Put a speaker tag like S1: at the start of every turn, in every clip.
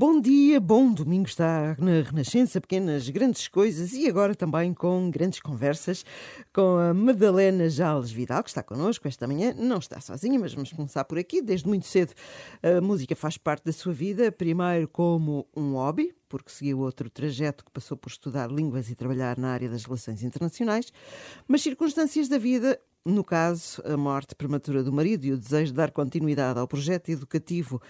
S1: Bom dia, bom domingo está na Renascença, pequenas grandes coisas e agora também com grandes conversas com a Madalena Jales Vidal, que está connosco esta manhã. Não está sozinha, mas vamos começar por aqui. Desde muito cedo a música faz parte da sua vida, primeiro como um hobby, porque seguiu outro trajeto que passou por estudar línguas e trabalhar na área das relações internacionais, mas circunstâncias da vida no caso, a morte prematura do marido e o desejo de dar continuidade ao projeto educativo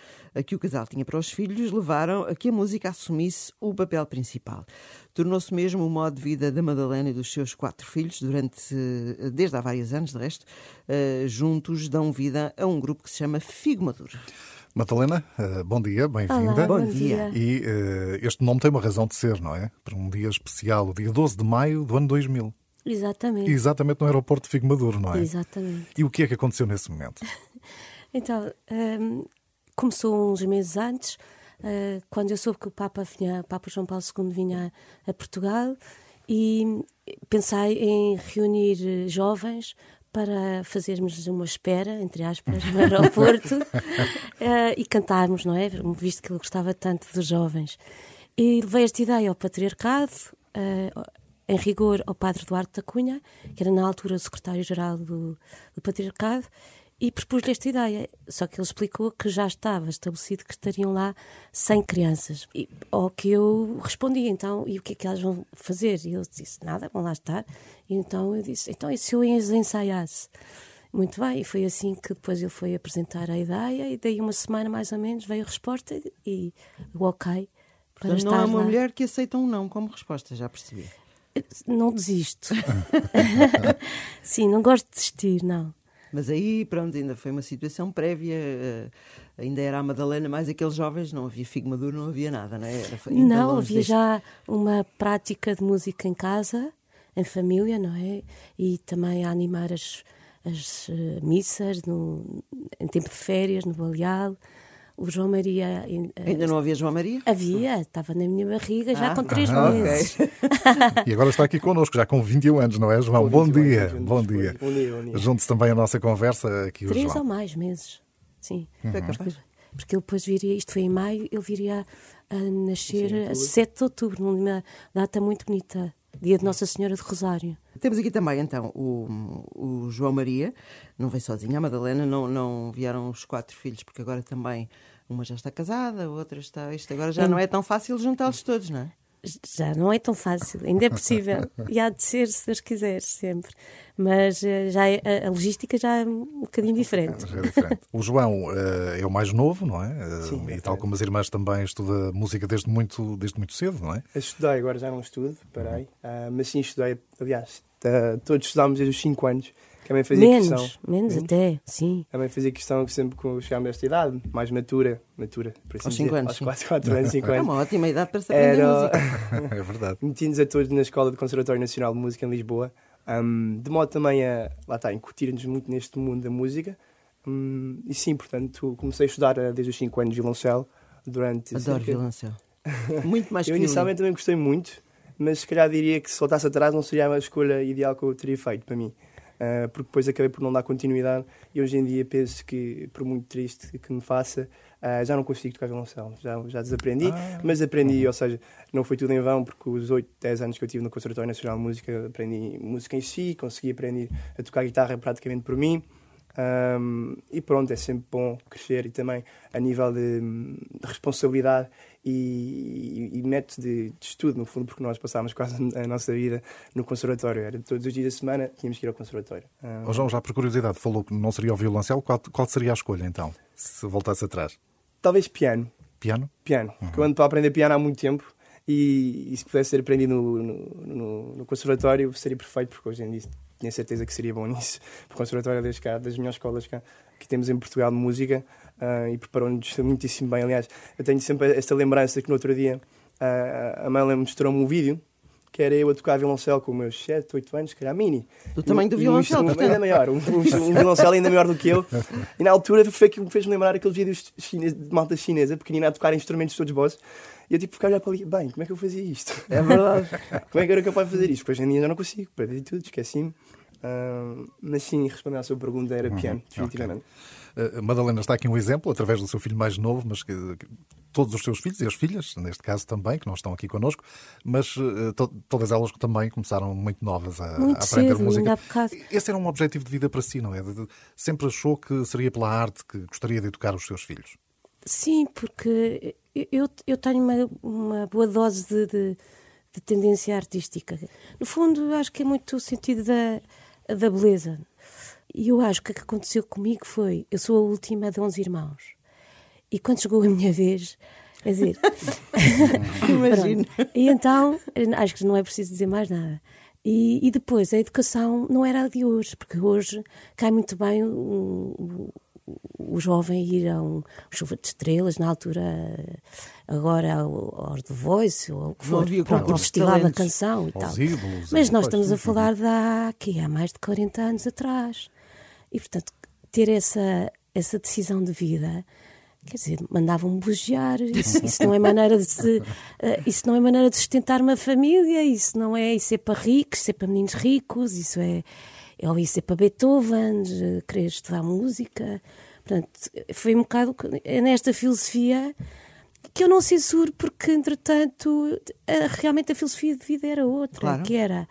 S1: que o casal tinha para os filhos levaram a que a música assumisse o papel principal. Tornou-se mesmo o modo de vida da Madalena e dos seus quatro filhos durante, desde há vários anos, de resto, eh, juntos dão vida a um grupo que se chama Figo Maduro.
S2: Madalena, eh, bom dia, bem-vinda.
S1: Bom dia.
S2: E uh, este nome tem uma razão de ser, não é? Para um dia especial, o dia 12 de maio do ano 2000.
S3: Exatamente.
S2: Exatamente no aeroporto de Figo Maduro, não é?
S3: Exatamente.
S2: E o que é que aconteceu nesse momento?
S3: então, um, começou uns meses antes, uh, quando eu soube que o Papa, vinha, o Papa João Paulo II vinha a Portugal e pensei em reunir jovens para fazermos uma espera, entre aspas, no aeroporto uh, e cantarmos, não é? Visto que ele gostava tanto dos jovens. E levei esta ideia ao patriarcado, uh, em rigor ao padre Duarte da Cunha, que era na altura o secretário-geral do, do Patriarcado, e propus-lhe esta ideia. Só que ele explicou que já estava estabelecido que estariam lá 100 crianças. E, ao que eu respondi, então, e o que é que elas vão fazer? E ele disse, nada, vão lá estar. E então eu disse, então e se eu ensaiasse? Muito bem, e foi assim que depois ele foi apresentar a ideia, e daí uma semana mais ou menos veio a resposta e o ok.
S1: Para não é uma lá. mulher que aceita um não como resposta, já percebi.
S3: Não desisto. Sim, não gosto de desistir, não.
S1: Mas aí, pronto, ainda foi uma situação prévia. Uh, ainda era a Madalena, mais aqueles jovens, não havia figo maduro, não havia nada, não é? Era,
S3: não, havia deste... já uma prática de música em casa, em família, não é? E também a animar as, as uh, missas no, em tempo de férias, no Baleal o João Maria.
S1: Ainda não havia João Maria?
S3: Havia, estava na minha barriga já ah, com três ah, meses. Okay.
S2: e agora está aqui connosco, já com 21 anos, não é, João? Bom, dia. Bom dia. Bom dia. Bom dia. Junte-se também a nossa conversa aqui
S3: Três
S2: o João.
S3: ou mais meses, sim. Uhum. Porque, porque ele depois viria, isto foi em maio, ele viria a nascer sim, a 7 de outubro, numa data muito bonita. Dia de Nossa Senhora de Rosário.
S1: Temos aqui também, então, o, o João Maria, não veio sozinho, a Madalena, não, não vieram os quatro filhos, porque agora também uma já está casada, a outra está. Isto agora já não é tão fácil juntá-los todos, não é?
S3: Já não é tão fácil, ainda é possível. e há de ser, se Deus quiser, sempre. Mas uh, já é, a logística já é um bocadinho diferente.
S2: É, é diferente. o João uh, é o mais novo, não é? Uh, Sim, e tal como as irmãs também estuda música desde muito, desde muito cedo, não é?
S4: Eu estudei, agora já não estudo, parei. Uhum. mas sim, estudei, aliás, todos estudámos desde os 5 anos. Também fazia
S3: menos,
S4: questão.
S3: Menos, menos até, sim.
S4: Também fazia questão que sempre que chegámos a esta idade, mais matura, matura,
S1: por assim Aos 5 anos.
S4: Aos 4, 4 anos, 5 anos. É
S1: uma ótima idade para saber Era... música.
S2: é verdade.
S4: Meti-nos a todos na Escola de Conservatório Nacional de Música em Lisboa, um, de modo também a, lá está, incutir-nos muito neste mundo da música. Um, e sim, portanto, comecei a estudar uh, desde os 5 anos violoncelo. Durante
S1: Adoro cerca... violoncelo. Muito mais
S4: Eu inicialmente também gostei muito, mas se calhar diria que se voltasse atrás não seria a escolha ideal que eu teria feito para mim. Uh, porque depois acabei por não dar continuidade e hoje em dia penso que, por muito triste que me faça, uh, já não consigo tocar violoncelo, já, já desaprendi, ah, mas aprendi, uhum. ou seja, não foi tudo em vão, porque os 8, 10 anos que eu tive no Conservatório Nacional de Música aprendi música em si, consegui aprender a tocar guitarra praticamente por mim. Um, e pronto, é sempre bom crescer e também a nível de, de responsabilidade e, e, e método de, de, estudo, no fundo, porque nós passámos quase a nossa vida no conservatório. Era todos os dias da semana tínhamos que ir ao conservatório.
S2: Um... Oh, João, já por curiosidade, falou que não seria o violoncelo. Qual, qual seria a escolha então, se voltasse atrás?
S4: Talvez piano.
S2: Piano?
S4: Piano. Uhum. eu ando para aprender piano há muito tempo e, e se pudesse ser aprendido no, no, no, no, conservatório seria perfeito, porque hoje em dia tinha certeza que seria bom nisso. Porque o conservatório é das, das melhores escolas que, que temos em Portugal de música uh, e preparou-nos muitíssimo bem. Aliás, eu tenho sempre esta lembrança que no outro dia uh, a mãe mostrou-me um vídeo que era eu a tocar violoncelo com os meus 7, 8 anos, que era a mini.
S1: Do tamanho do violoncelo,
S4: um ainda maior, um, um, um violoncelo ainda maior do que eu. E na altura foi que me fez lembrar aqueles vídeos de malta chinesa, pequenina, a tocar instrumentos todos bosses. E eu tipo, ficar olhar para ali, bem, como é que eu fazia isto?
S1: É verdade.
S4: como é que eu era capaz de fazer isto? Porque hoje em dia já não consigo, perdi tudo, esqueci-me. Uh, mas sim, respondendo à sua pergunta, era piano, uhum. definitivamente.
S2: Okay. Uh, Madalena está aqui um exemplo, através do seu filho mais novo, mas que, que todos os seus filhos e as filhas, neste caso também, que não estão aqui connosco, mas uh, to todas elas também começaram muito novas a,
S3: muito
S2: a aprender
S3: cedo,
S2: música. Esse era um objetivo de vida para si, não é? De, de, sempre achou que seria pela arte que gostaria de educar os seus filhos?
S3: Sim, porque eu, eu tenho uma, uma boa dose de, de, de tendência artística. No fundo, acho que é muito o sentido da, da beleza. E eu acho que o que aconteceu comigo foi: eu sou a última de 11 irmãos. E quando chegou a minha vez, quer dizer.
S1: Imagino.
S3: e então, acho que não é preciso dizer mais nada. E, e, depois, a educação não era a de hoje, porque hoje cai muito bem o, o jovem ir a um chuva de estrelas, na altura, agora ao, The Voice, ou o que for, pronto, o Festival da Canção e tal.
S2: Ídolos,
S3: Mas nós estamos a falar da aqui há mais de 40 anos atrás. E, portanto, ter essa, essa decisão de vida quer dizer, mandavam-me bugiar, isso, isso, não é maneira de se, uh, isso não é maneira de sustentar uma família, isso não é, isso é para ricos, isso é para meninos ricos, isso é, é ou isso é para Beethoven, querer estudar música, portanto, foi um bocado é nesta filosofia que eu não censuro porque, entretanto, realmente a filosofia de vida era outra, claro. que era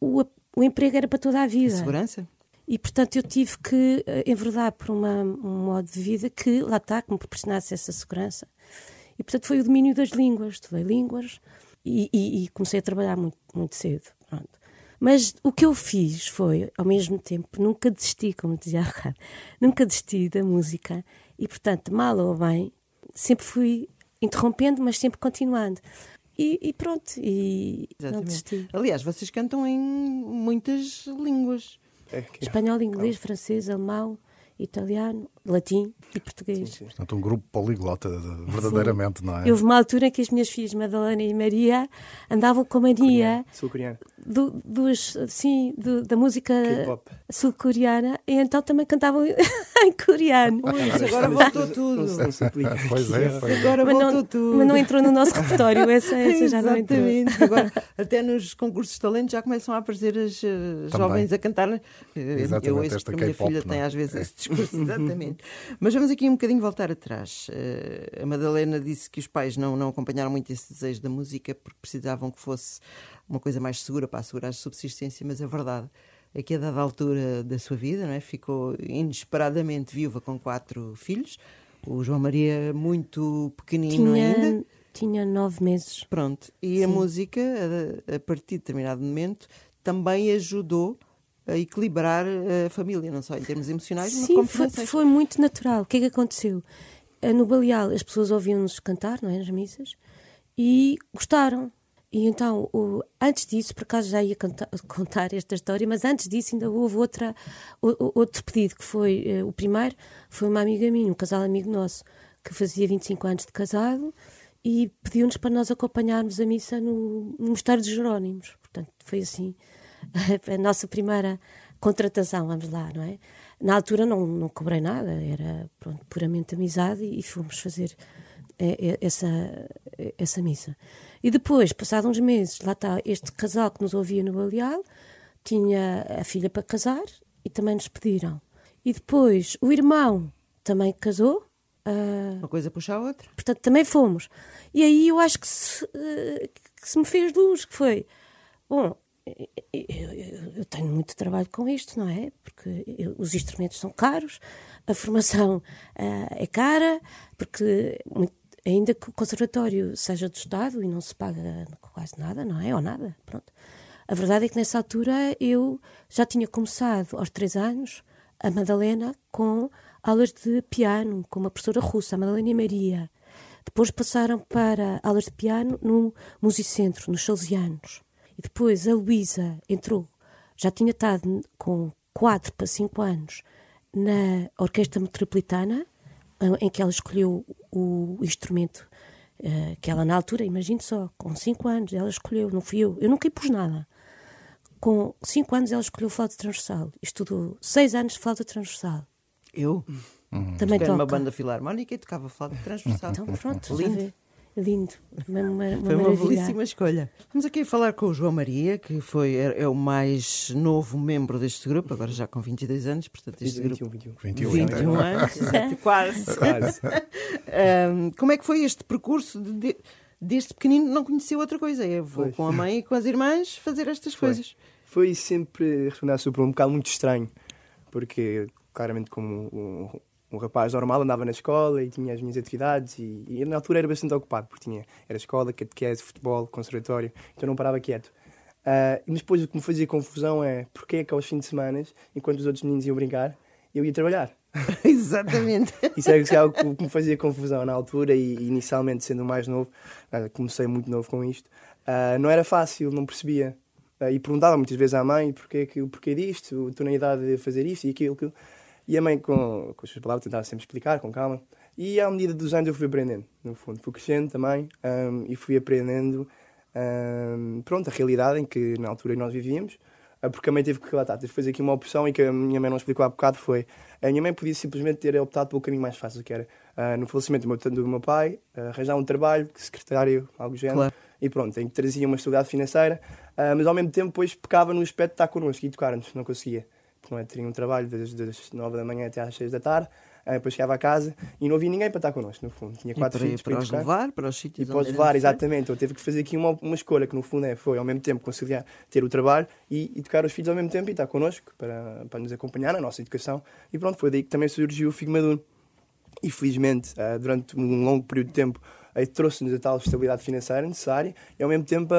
S3: o, o emprego era para toda a vida. A
S1: segurança?
S3: E, portanto, eu tive que eh, enverdar por uma, um modo de vida que, lá está, que me proporcionasse essa segurança. E, portanto, foi o domínio das línguas. Estudei línguas e, e, e, comecei a trabalhar muito, muito cedo. Pronto. Mas o que eu fiz foi, ao mesmo tempo, nunca desisti, como dizia a nunca desisti da música. E, portanto, mal ou bem, sempre fui interrompendo, mas sempre continuando. E, e, pronto, e Exatamente. não desisti.
S1: Aliás, vocês cantam em muitas línguas.
S3: É, Espanhol, inglês, francês, alemão, italiano, latim e português. Sim, sim.
S2: Portanto, um grupo poliglota, verdadeiramente, sim. não é?
S3: Houve uma altura em que as minhas filhas, Madalena e Maria, andavam com a mania
S4: sul-coreana
S3: do, dos, sim, do, da música sul-coreana e então também cantavam em coreano.
S1: Ui, agora voltou tudo.
S2: Pois é, pois
S1: agora
S3: mas
S1: voltou
S3: não,
S1: tudo.
S3: Mas não entrou no nosso repertório, essa, essa já não entrou.
S1: Agora, até nos concursos de talento já começam a aparecer as uh, jovens a cantar.
S2: Exatamente,
S1: eu ouço porque a minha filha não? tem às vezes esse discurso, exatamente. Mas vamos aqui um bocadinho voltar atrás. Uh, a Madalena disse que os pais não, não acompanharam muito esse desejo da música porque precisavam que fosse uma coisa mais segura para assegurar a subsistência, mas a verdade é que a dada altura da sua vida não é? ficou inesperadamente viúva com quatro filhos. O João Maria muito pequenino
S3: tinha,
S1: ainda.
S3: Tinha nove meses.
S1: Pronto. E Sim. a música, a, a partir de determinado momento, também ajudou a equilibrar a família, não só em termos emocionais,
S3: Sim,
S1: mas como
S3: foi, foi muito natural. O que é que aconteceu? Eh, no Baleal as pessoas ouviam-nos cantar, não é, nas missas, e gostaram. E então, o, antes disso, por acaso já ia contar, contar, esta história, mas antes disso ainda houve outra, o, outro pedido, que foi, uh, o primeiro, foi uma amiga minha, um casal amigo nosso, que fazia 25 anos de casado, e pediu-nos para nós acompanharmos a missa no, no Mosteiro dos Jerónimos. Portanto, foi assim a nossa primeira contratação, vamos lá, não é? Na altura não, não cobrei nada, era pronto, puramente amizade e fomos fazer essa, essa missa. E depois, passados uns meses, lá está este casal que nos ouvia no Baleal, tinha a filha para casar e também nos pediram. E depois o irmão também casou.
S1: Uh, Uma coisa puxa a outra.
S3: Portanto, também fomos. E aí eu acho que se, uh, que se me fez luz, que foi, bom, eu, eu, tenho muito trabalho com isto, não é? Porque eu, os instrumentos são caros, a formação uh, é cara, porque muito, ainda que o conservatório seja do Estado e não se paga quase nada, não é? Ou nada, pronto. A verdade é que nessa altura eu já tinha começado aos três anos a Madalena com aulas de piano com uma professora russa, a Madalena Maria. Depois passaram para aulas de piano no Musicentro, nos Salesianos. E depois a Luísa entrou, já tinha estado com 4 para 5 anos na Orquestra Metropolitana, em que ela escolheu o instrumento uh, que ela na altura, imagine só, com 5 anos ela escolheu, não fui eu, eu nunca impus nada. Com 5 anos ela escolheu flauta transversal, estudou 6 anos de flauta transversal.
S1: Eu?
S3: Uhum. Também toca.
S1: uma banda filarmónica e tocava flauta transversal.
S3: Então pronto,
S1: Lindo.
S3: Lindo. Uma, uma, uma
S1: Foi uma
S3: maravilha.
S1: belíssima escolha. Vamos aqui falar com o João Maria, que foi, é, é o mais novo membro deste grupo, agora já com 22 anos, portanto este
S4: 21,
S1: grupo...
S4: 21.
S2: 21,
S1: 21 anos, exato, quase.
S4: Quase.
S1: Ahm, como é que foi este percurso de- de- deste pequenino não conheceu outra coisa? É vou
S4: Pois.
S1: com a mãe e com as irmãs fazer estas
S4: Foi.
S1: coisas.
S4: Foi sempre, sua pergunta, um bocado muito estranho, porque claramente como um, rapaz normal andava na escola e tinha as minhas atividades e, e na altura era bastante ocupado, porque tinha, era escola, catequese, futebol, conservatório, então não parava quieto. Ah, mas depois o que me fazia confusão é porque é que aos fins de semana, enquanto os outros meninos iam brincar, eu ia trabalhar.
S1: Exatamente.
S4: Isso é que- algo que- me fazia confusão na altura e inicialmente sendo mais novo, ah, comecei muito novo com isto, ah, não era fácil, não percebia. Ah, e perguntava muitas vezes à mãe porquê, porquê disto, estou na idade de fazer isto e aquilo, aquilo. E a mãe, com, com as suas palavras, tentava sempre explicar com calma. E à medida dos anos eu fui aprendendo, no fundo. Fui crescendo também ahm, e fui aprendendo, ahm, pronto, a realidade em que na altura nós vivíamos. Ah, Porque a mãe teve que, lá está, teve que fazer aqui uma opção e que a minha mãe não explicou há bocado foi a minha mãe podia simplesmente ter optado pelo caminho mais fácil, que era ah, no falecimento do meu, do meu pai, ah, arranjar um trabalho, secretário, algo do género,
S1: Claro.
S4: e pronto, em que trazia uma estabilidade financeira, ah, mas ao mesmo tempo depois pecava no aspecto de estar connosco e tocar-nos, não conseguia. Porque não é, teria um trabalho desde das 9 da manhã até às 6 da tarde, ah, depois chegava a casa e não havia ninguém para estar connosco, no fundo. Tinha
S1: E
S4: quatro
S1: para,
S4: filhos
S1: para
S4: ir
S1: os levar para os sítios
S4: E pode
S1: era
S4: levar, exatamente. Então teve que fazer aqui uma, uma escolha que no fundo é, foi ao mesmo tempo conciliar, ter o trabalho e, e tocar os filhos ao mesmo tempo e estar connosco para, para nos acompanhar na nossa educação. E pronto, foi daí que também surgiu o Figo Maduro. E felizmente, ah, durante um longo período de tempo, aí trouxe-nos a tal estabilidade financeira necessária e ao mesmo tempo a,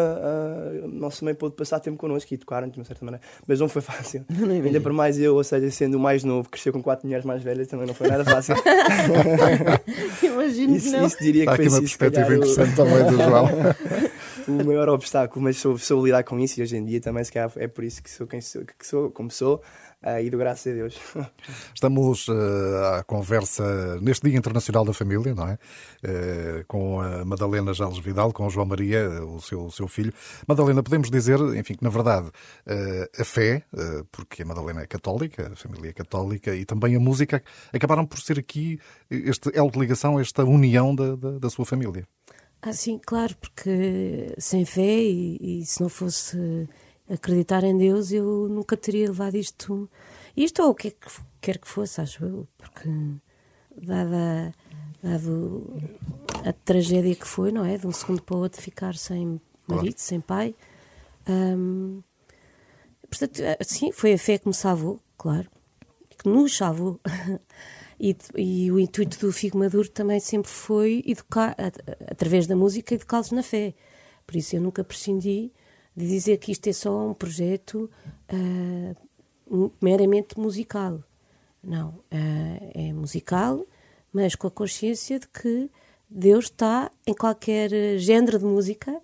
S4: a, nossa mãe pôde passar tempo connosco e tocar-nos de uma certa maneira. Mas não foi fácil.
S1: Não.
S4: Ainda por mais eu, ou seja, sendo o mais novo, cresceu com quatro mulheres mais velhas, também não foi nada fácil.
S1: Imagino que
S4: isso,
S1: não.
S4: isso diria
S2: Há
S4: que
S2: aqui uma perspectiva
S4: o-
S2: interessante também do João.
S4: o maior obstáculo, mas soube, soube lidar com isso e hoje em dia também se calhar é por isso que sou quem sou, que sou como sou e do graças a Deus.
S2: Estamos eh, à conversa neste Dia Internacional da Família, não é? Eh, com a Madalena Jales Vidal, com o João Maria, o seu, o seu filho. Madalena, podemos dizer, enfim, que na verdade eh, a fé, porque a Madalena é católica, a família é católica, e também a música acabaram por ser aqui este elo de ligação, esta união da, da, da sua família.
S3: Ah, sim, claro, porque sem fé e, e se não fosse acreditar em Deus, eu nunca teria levado isto, isto ou o que é que quer que fosse, acho eu, porque dada, dado a tragédia que foi, não é? De um segundo para o outro ficar sem marido, sem pai. hum, portanto, sim, foi a fé que me salvou, claro, que nos salvou. E, e o intuito do Figo Maduro também sempre foi educar, através da música, educá-los na fé. Por isso eu nunca prescindi de dizer que isto é só um projeto ah, um- meramente musical. Não, ah, é musical, mas com a consciência de que Deus está em qualquer eh, género de música,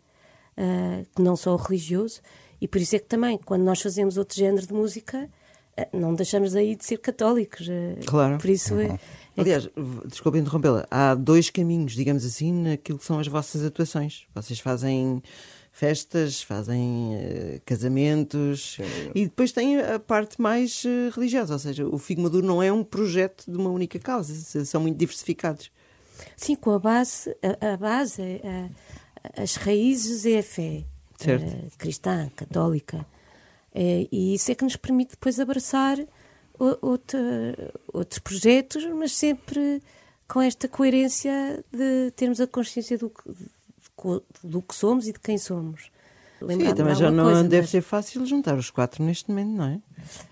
S3: ah, que não só o religioso, e por isso é que também, quando nós fazemos outro género de música, ah, não deixamos aí de ser católicos. ah,
S1: Claro.
S3: Por isso é, é
S1: Aliás, desculpa interrompê-la, há dois caminhos, digamos assim, naquilo que são as vossas atuações. Vocês fazem festas, fazem eh, casamentos e depois tem a parte mais eh, religiosa, ou seja, o Figo Maduro não é um projeto de uma única causa, são muito diversificados.
S3: Sim, com a base, a, a base, é, a- as raízes é a fé
S1: Certo.
S3: eh, cristã, católica. Eh, e isso é que nos permite depois abraçar outra- outros projetos, mas sempre com esta coerência de termos a consciência do que, do, que somos e de quem somos.
S1: Sim,
S3: Lembrar-me
S1: também
S3: de
S1: já não
S3: coisa,
S1: deve
S3: mas-
S1: ser fácil juntar os quatro neste momento, não é?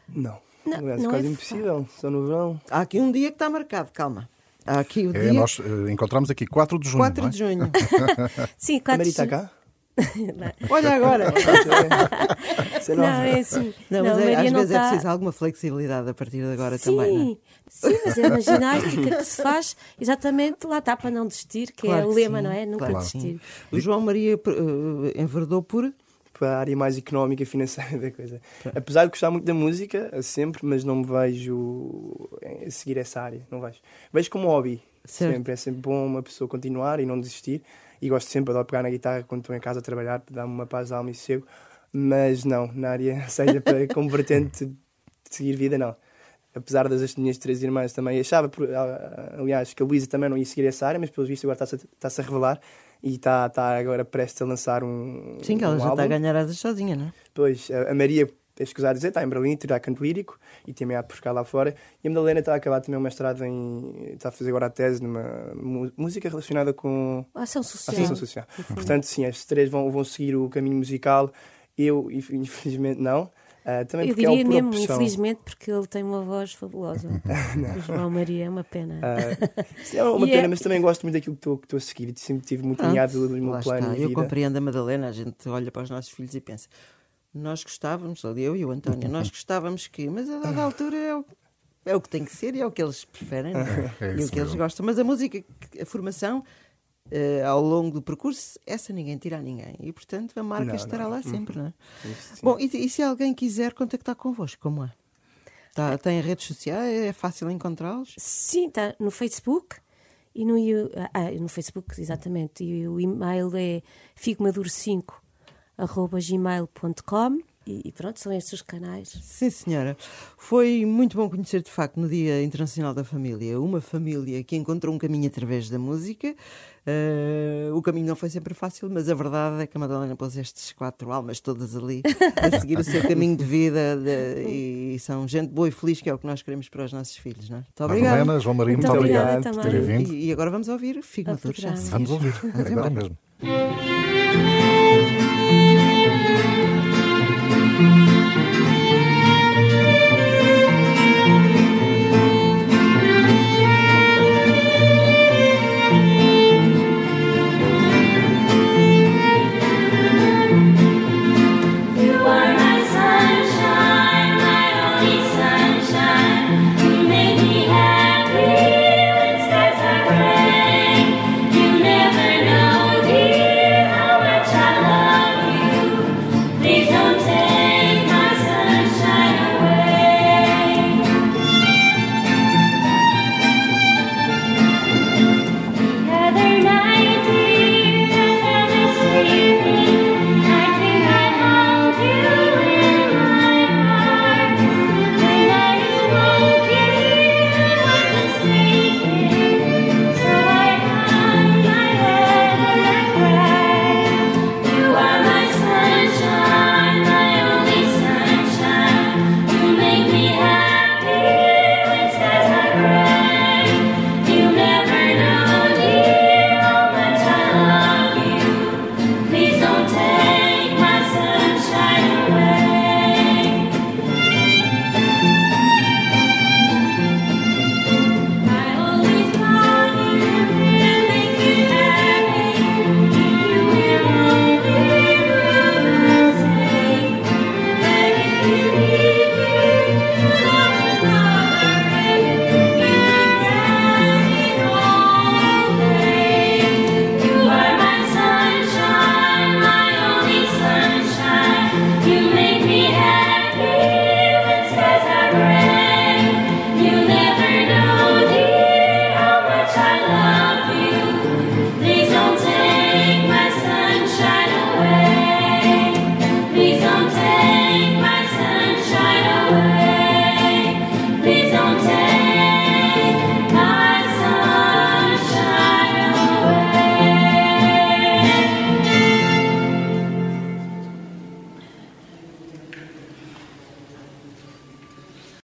S4: Não,
S3: Não, não
S4: quase
S3: é
S4: impossível, só no verão.
S1: Há aqui um dia que está marcado, calma. Há aqui o
S2: É,
S1: dia
S2: nós eh, encontramos aqui 4 de junho.
S1: 4
S2: não é?
S1: de junho.
S3: Sim,
S4: A
S3: quatro
S4: Mari está
S3: de-
S4: cá?
S1: Olha agora!
S4: É
S3: Não, é assim.
S1: Não,
S3: Não,
S1: mas é- às
S3: não
S1: vezes é
S3: está-
S1: preciso alguma flexibilidade a partir de agora
S3: Sim,
S1: também, é?
S3: sim, mas é uma ginástica que se faz exatamente lá está para não desistir, que
S1: Claro
S3: é o lema,
S1: sim,
S3: não é? Nunca
S1: claro
S3: desistir.
S1: O João Maria eh, enverdou por.
S4: Para a área mais económica e financeira da coisa. Apesar de gostar muito da música, sempre, mas não me vejo a seguir essa área. Não vejo. Vejo como hobby.
S1: Certo.
S4: Sempre. É sempre bom uma pessoa continuar e não desistir. E gosto sempre, adoro pegar na guitarra quando estou em casa a trabalhar, dar-me uma paz de alma e sossego. Mas não, na área, seja para, como vertente de seguir vida, não. Apesar das minhas três irmãs também, achava, por- ah, aliás, que a Luísa também não ia seguir essa área, mas pelo visto agora está-se a, revelar e está tá agora prestes a lançar um.
S1: Sim, que ela
S4: um
S1: já
S4: álbum.
S1: está a ganhar asas sozinha, não é?
S4: Pois, a é escusar dizer, está em Berlim, tirar canto lírico e também há por cá lá fora. E a Madalena está a acabar também o mestrado em. está a fazer agora a tese numa música relacionada com
S3: Ação
S4: a
S3: social.
S4: associação social. Portanto, sim, as três vão, vão seguir o caminho musical. Eu, inf- infelizmente, não. Ah, também
S3: Eu
S4: é
S3: diria
S4: por
S3: mesmo,
S4: opção.
S3: infelizmente, porque ele tem uma voz fabulosa. o João Maria é uma pena.
S4: Sim, é uma
S3: E
S4: pena,
S3: é-
S4: mas também gosto muito daquilo que estou que a seguir. Sempre tive muito alinhado no meu plano
S1: está. Eu compreendo a Madalena, a gente olha para os nossos filhos e pensa, nós gostávamos, ou eu e o António, nós gostávamos que, mas a dada altura é o, é o que tem que ser e é o que eles preferem é?
S2: É
S1: e o que eles gostam. Mas a música, a formação, eh, ao longo do percurso, essa ninguém tira a ninguém. E, portanto, a marca
S4: Não,
S1: estará
S4: não.
S1: lá sempre, não é?
S4: Isso.
S1: Bom, e, e se alguém quiser contactar convosco, como é? Tá, tem redes sociais, é fácil encontrá-los?
S3: Sim, está no Facebook e no, i- ah, no Facebook, exatamente. E o e-mail é figmaduro5 arroba gmail.com e, pronto, são estes os canais.
S1: Sim, senhora. Foi muito bom conhecer, de facto, no Dia Internacional da Família, uma família que encontrou um caminho através da música. Eh, o caminho não foi sempre fácil, mas a verdade é que a Madalena pôs estas quatro almas todas ali a seguir o seu caminho de vida de- e são gente boa e feliz, que é o que nós queremos para os nossos filhos, não é? Muito obrigada.
S2: Madalena, João Maria, muito,
S3: Muito
S2: obrigado
S3: obrigada
S2: por terem vindo.
S1: E, e agora vamos ouvir
S3: programa.
S1: seguir.
S2: Vamos ouvir,
S1: Vamos
S2: agora
S1: embora.
S2: mesmo.